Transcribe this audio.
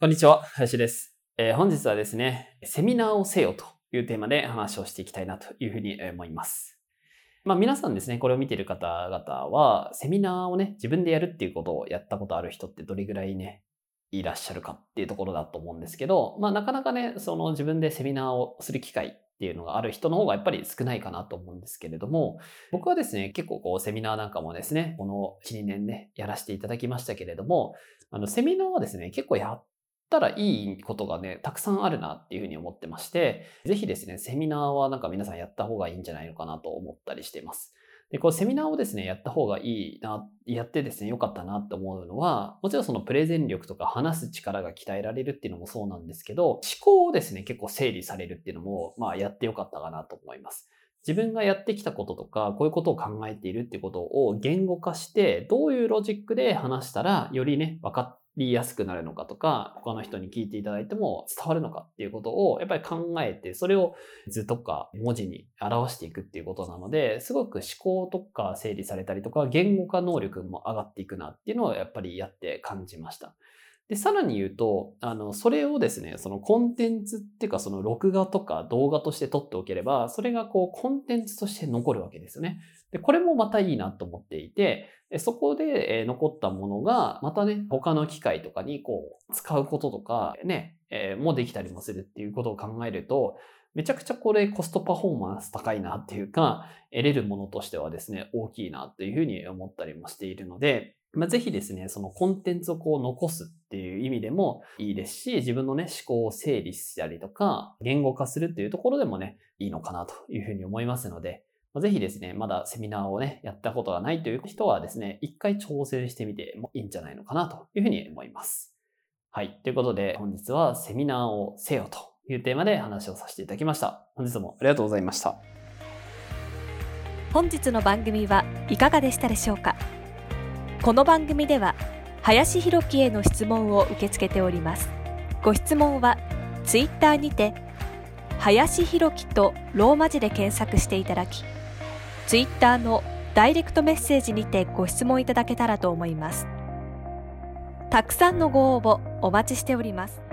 こんにちは林です、えー、本日はですねセミナーをせよというテーマで話をしていきたいなというふうに思います。まあ皆さんですね、これを見ている方々は、セミナーをね、自分でやるっていうことをやったことある人ってどれぐらいね、いらっしゃるかっていうところだと思うんですけど、まあなかなかね、その自分でセミナーをする機会っていうのがある人の方がやっぱり少ないかなと思うんですけれども、僕はですね、結構こうセミナーなんかもですね、この1、2年ね、やらせていただきましたけれども、あのセミナーはですね、結構やったらいいことがね、たくさんあるなっていうふうに思ってまして、ぜひですね、セミナーはなんか皆さんやった方がいいんじゃないのかなと思ったりしています。で、こうセミナーをですね、やった方がいいな、やってですね、良かったなって思うのは、もちろんそのプレゼン力とか話す力が鍛えられるっていうのもそうなんですけど、思考をですね、結構整理されるっていうのも、まあやって良かったかなと思います。自分がやってきたこととか、こういうことを考えているっていうことを言語化して、どういうロジックで話したら、よりね、分かりやすくなるのかとか、他の人に聞いていただいても伝わるのかっていうことをやっぱり考えて、それを図とか文字に表していくっていうことなので、すごく思考とか整理されたりとか、言語化能力も上がっていくなっていうのをやっぱりやって感じました。で、さらに言うと、あの、それをですね、そのコンテンツっていうか、その録画とか動画として撮っておければ、それがこう、コンテンツとして残るわけですよね。で、これもまたいいなと思っていて、そこで残ったものが、またね、他の機械とかにこう、使うこととか、ね、えー、もできたりもするっていうことを考えると、めちゃくちゃこれコストパフォーマンス高いなっていうか、得れるものとしてはですね、大きいなというふうに思ったりもしているので、まあ、ぜひですね、そのコンテンツをこう残すっていう意味でもいいですし、自分のね、思考を整理したりとか、言語化するっていうところでもね、いいのかなというふうに思いますので、ぜひですね、まだセミナーをね、やったことがないという人はですね、一回挑戦してみてもいいんじゃないのかなというふうに思います。はい。ということで、本日はセミナーをせよというテーマで話をさせていただきました。本日もありがとうございました。本日の番組はいかがでしたでしょうか？この番組では、林博樹への質問を受け付けております。ご質問は、ツイッターにて、林博樹とローマ字で検索していただき、ツイッターのダイレクトメッセージにてご質問いただけたらと思います。たくさんのご応募お待ちしております。